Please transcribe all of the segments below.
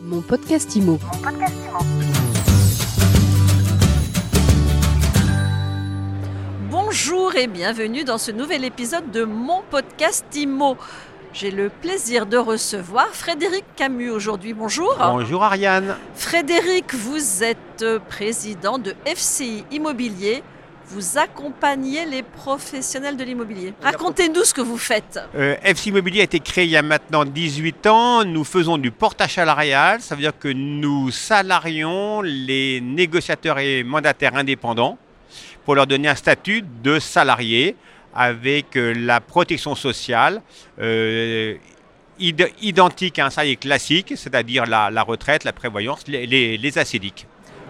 Mon podcast IMO. Bonjour et bienvenue dans ce nouvel épisode de mon podcast IMO. J'ai le plaisir de recevoir Frédéric Camus aujourd'hui. Bonjour. Bonjour Ariane. Frédéric, vous êtes président de FCI Immobilier. Vous accompagnez les professionnels de l'immobilier. Racontez-nous ce que vous faites. Euh, FC Immobilier a été créé il y a maintenant 18 ans. Nous faisons du portage salarial. Ça veut dire que nous salarions les négociateurs et mandataires indépendants pour leur donner un statut de salarié avec euh, la protection sociale euh, id- identique à un salarié classique, c'est-à-dire la, la retraite, la prévoyance, les, les.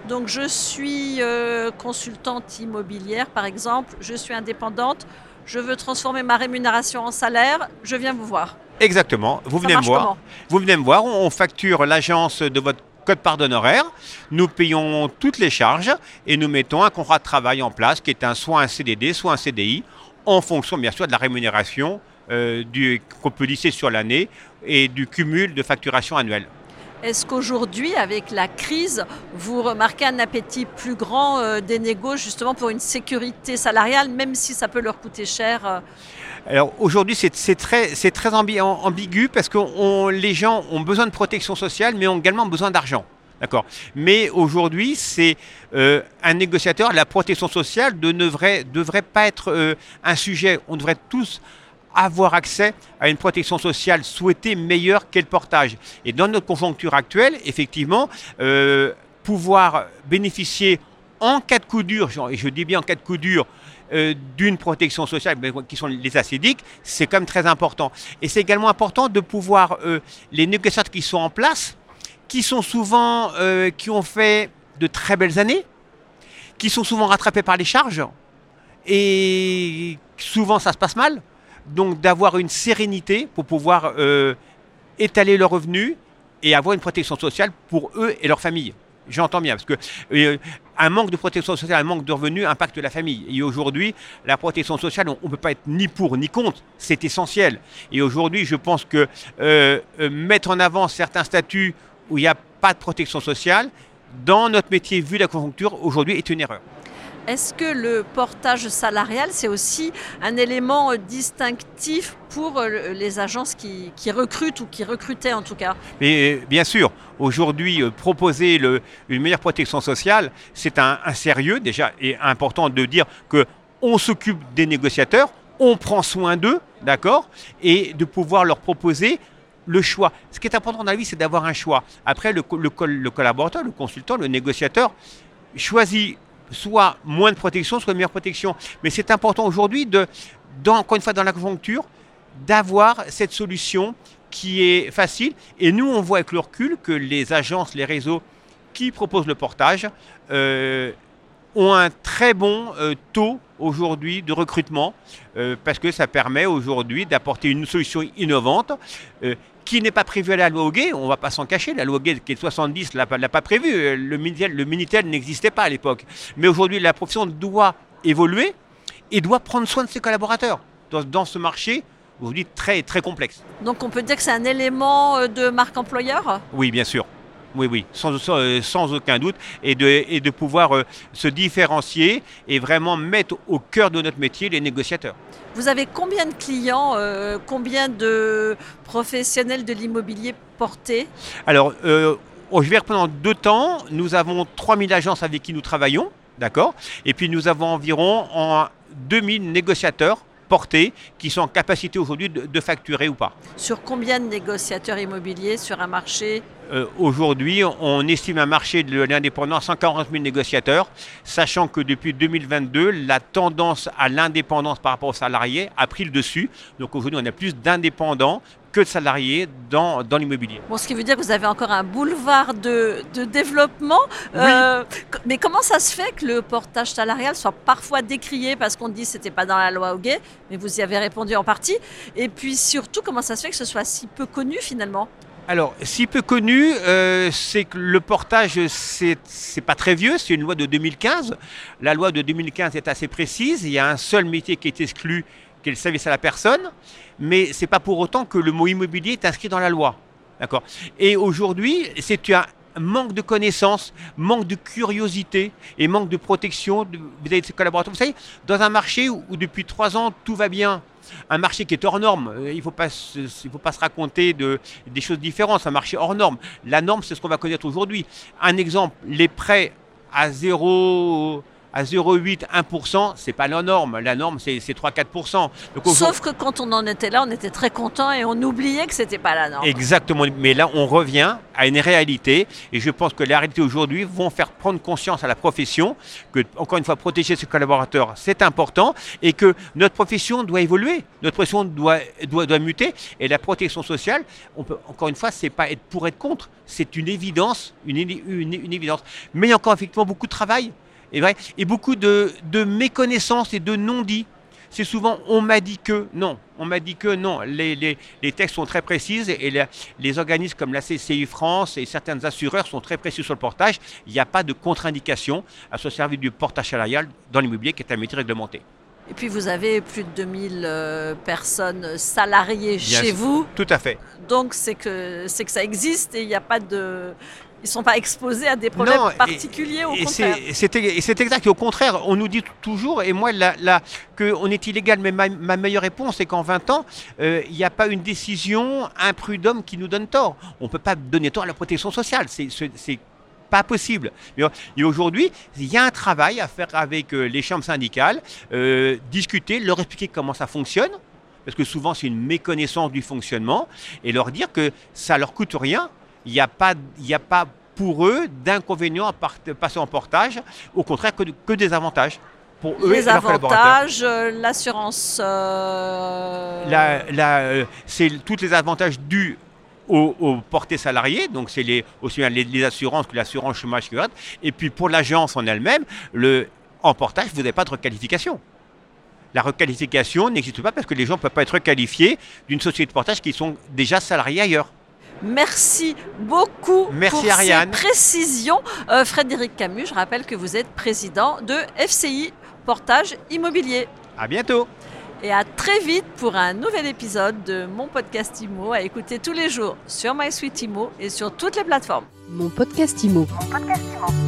Donc je suis euh, consultante immobilière par exemple, je suis indépendante, je veux transformer ma rémunération en salaire, je viens vous voir. Exactement. Vous venez me voir. Vous venez me voir, on facture l'agence de votre code part d'honoraire, nous payons toutes les charges et nous mettons un contrat de travail en place qui est un, soit un CDD, soit un CDI, en fonction bien sûr de la rémunération euh, qu'on peut lisser sur l'année et du cumul de facturation annuelle. Est-ce qu'aujourd'hui, avec la crise, vous remarquez un appétit plus grand euh, des négos justement pour une sécurité salariale, même si ça peut leur coûter cher euh, Alors aujourd'hui, c'est très, ambigu parce que les gens ont besoin de protection sociale, mais ont également besoin d'argent. D'accord? Mais aujourd'hui, c'est euh, un négociateur. La protection sociale ne devrait, pas être un sujet. On devrait tous avoir accès à une protection sociale souhaitée meilleure qu'est le portage. Et dans notre conjoncture actuelle, effectivement, euh, pouvoir bénéficier en cas de coup dur, et je dis bien en cas de coup dur, euh, d'une protection sociale, qui sont les acédiques, c'est quand même très important. Et c'est également important de pouvoir, euh, les négociateurs qui sont en place, qui sont souvent, qui ont fait de très belles années, qui sont souvent rattrapés par les charges, et souvent ça se passe mal. Donc d'avoir une sérénité pour pouvoir euh, étaler leurs revenus et avoir une protection sociale pour eux et leur famille. J'entends bien, parce que euh, un manque de protection sociale, un manque de revenus impacte la famille. Et aujourd'hui, la protection sociale, on ne peut pas être ni pour ni contre, c'est essentiel. Et aujourd'hui, je pense que euh, euh, mettre en avant certains statuts où il n'y a pas de protection sociale, dans notre métier, vu la conjoncture, aujourd'hui, est une erreur. Est-ce que le portage salarial, c'est aussi un élément euh, distinctif pour euh, les agences qui, recrutent ou qui recrutaient en tout cas? Mais euh, bien sûr, aujourd'hui, proposer une meilleure protection sociale, c'est un, sérieux déjà et important de dire que on s'occupe des négociateurs, on prend soin d'eux, d'accord, et de pouvoir leur proposer le choix. Ce qui est important dans la vie, c'est d'avoir un choix. Après, le collaborateur, le consultant, le négociateur choisit soit moins de protection, soit une meilleure protection. Mais c'est important aujourd'hui, encore une fois, dans la conjoncture, d'avoir cette solution qui est facile. Et nous, on voit avec le recul que les agences, les réseaux qui proposent le portage euh, ont un très bon euh, taux aujourd'hui de recrutement euh, parce que ça permet aujourd'hui d'apporter une solution innovante euh, qui n'est pas prévue à la loi Hoguet. On ne va pas s'en cacher. La loi Hoguet qui est de 70 ne l'a pas- l'a pas prévu. Euh, Le Minitel, le Minitel n'existait pas à l'époque. Mais aujourd'hui, la profession doit évoluer et doit prendre soin de ses collaborateurs dans, dans ce marché aujourd'hui très, très complexe. Donc on peut dire que c'est un élément de marque employeur? Oui, bien sûr. Oui, oui, sans, sans, euh, sans aucun doute. Et de, et de pouvoir euh, se différencier et vraiment mettre au cœur de notre métier les négociateurs. Vous avez combien de clients, euh, combien de professionnels de l'immobilier portés? Alors, euh, oh, je vais reprendre deux temps. Nous avons 3000 agences avec qui nous travaillons, d'accord? Et puis nous avons environ en 2000 négociateurs portés qui sont en capacité aujourd'hui de, de facturer ou pas. Sur combien de négociateurs immobiliers sur un marché Euh, Aujourd'hui, on estime un marché de l'indépendant à 140 000 négociateurs, sachant que depuis 2022, la tendance à l'indépendance par rapport aux salariés a pris le dessus. Donc aujourd'hui, on a plus d'indépendants que de salariés dans, dans l'immobilier. Bon, ce qui veut dire que vous avez encore un boulevard de, de développement. Euh, mais comment ça se fait que le portage salarial soit parfois décrié parce qu'on dit que ce n'était pas dans la loi Hoguet, mais vous y avez répondu en partie. Et puis surtout, comment ça se fait que ce soit si peu connu finalement? Alors, si peu connu, euh, c'est que le portage, c'est pas très vieux, c'est une loi de 2015. La loi de 2015 est assez précise. Il y a un seul métier qui est exclu, qui est le service à la personne. Mais c'est pas pour autant que le mot immobilier est inscrit dans la loi. D'accord? Et aujourd'hui, c'est un manque de connaissances, manque de curiosité et manque de protection vis-à-vis de ses collaborateurs. Vous savez, dans un marché où, depuis trois ans tout va bien, un marché qui est hors norme, euh, il ne faut, pas, se raconter de, des choses différentes, un marché hors norme. La norme, c'est ce qu'on va connaître aujourd'hui. Un exemple, les prêts à zéro à 0,8, 1%, c'est pas la norme. La norme, c'est 3-4%. Sauf que quand on en était là, on était très content et on oubliait que c'était pas la norme. Exactement. Mais là, on revient à une réalité. Et je pense que la réalité aujourd'hui vont faire prendre conscience à la profession que, encore une fois, protéger ses collaborateurs, c'est important et que notre profession doit évoluer. Notre profession doit, doit, doit muter. Et la protection sociale, on peut, encore une fois, c'est pas être pour être contre. C'est une évidence, une, une, une évidence. Mais il y a encore effectivement beaucoup de travail et, vrai, et beaucoup de, de méconnaissances et de non-dits. C'est souvent on m'a dit que non, on m'a dit que non. Les, les, les, textes sont très précis et les, les, organismes comme la CCI France et certains assureurs sont très précis sur le portage. Il n'y a pas de contre-indication à se servir du portage salarial dans l'immobilier qui est un métier réglementé. Et puis vous avez plus de 2000 euh, personnes salariées chez vous. Tout à fait. Donc c'est que, c'est que ça existe et il n'y a pas de ils ne sont pas exposés à des problèmes particuliers, au contraire. C'est exact. Et au contraire, on nous dit toujours, et moi, là, qu'on est illégal, mais ma, meilleure réponse, c'est qu'en 20 ans, euh, il n'y a pas une décision imprudente qui nous donne tort. On ne peut pas donner tort à la protection sociale. C'est pas possible. Et aujourd'hui, il y a un travail à faire avec euh, les chambres syndicales, euh, discuter, leur expliquer comment ça fonctionne, parce que souvent c'est une méconnaissance du fonctionnement, et leur dire que ça leur coûte rien, il n'y a, pas, a pas pour eux d'inconvénients à passer en portage, au contraire que, des avantages. Pour eux les avantages, euh, l'assurance. Euh... Euh, c'est tous les avantages dus aux, aux portées salariées, donc c'est les, aussi bien les, assurances que l'assurance chômage. Et puis pour l'agence en elle-même, en portage, vous n'avez pas de requalification. La requalification n'existe pas parce que les gens ne peuvent pas être requalifiés d'une société de portage qui sont déjà salariés ailleurs. Merci beaucoup Merci pour Ariane. ces précisions. Euh, Frédéric Camus, je rappelle que vous êtes président de FCI Portage Immobilier. À bientôt. Et à très vite pour un nouvel épisode de mon podcast IMO à écouter tous les jours sur MySuite IMO et sur toutes les plateformes. Mon podcast IMO. Mon podcast IMO.